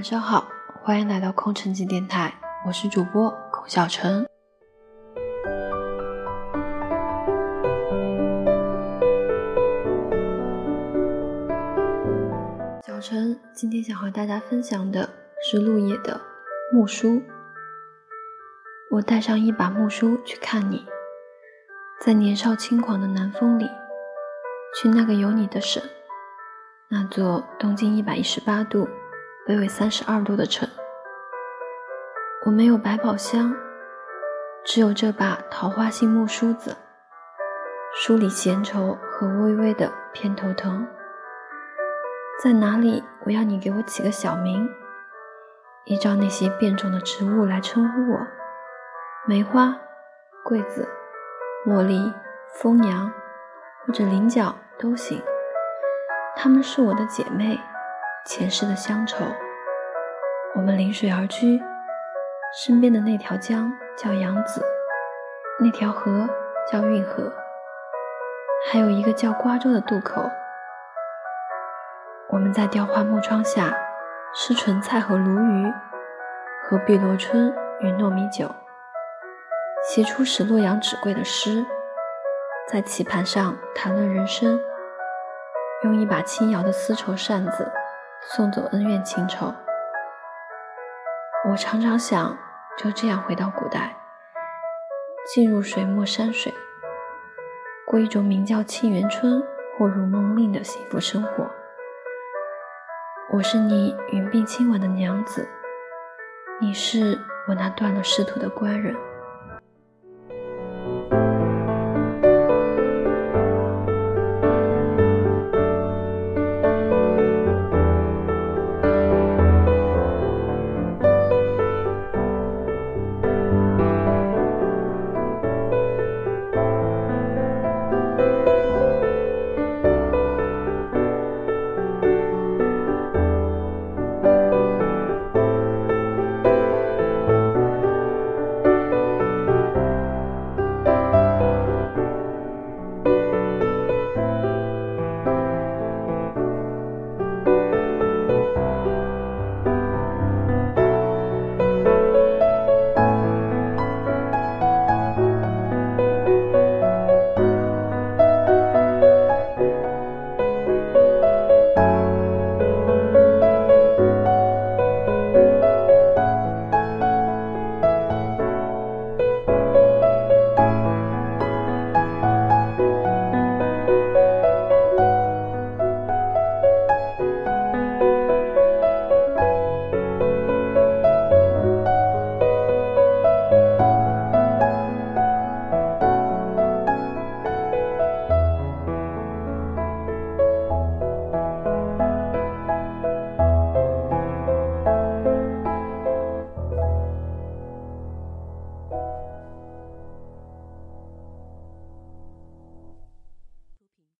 晚上好，欢迎来到空城计电台，我是主播孔小晨。小陈今天想和大家分享的是陆野的《木书》。我带上一把木梳去看你，在年少轻狂的南风里，去那个有你的省，那座东经一百一十八度。北纬三十二度的城，我没有百宝箱，只有这把桃花心木梳子，梳理闲愁和微微的偏头疼。在哪里？我要你给我起个小名，依照那些变种的植物来称呼我：梅花、桂子、茉莉、风杨，或者菱角都行。她们是我的姐妹。前世的乡愁，我们临水而居，身边的那条江叫扬子，那条河叫运河，还有一个叫瓜洲的渡口。我们在雕花木窗下吃莼菜和鲈鱼，喝碧螺春与糯米酒，写出使洛阳纸贵的诗，在棋盘上谈论人生，用一把轻摇的丝绸扇子。送走恩怨情仇，我常常想就这样回到古代，进入水墨山水，过一种名叫《沁园春》或《如梦令》的幸福生活。我是你云鬓轻吻的娘子，你是我那断了仕途的官人。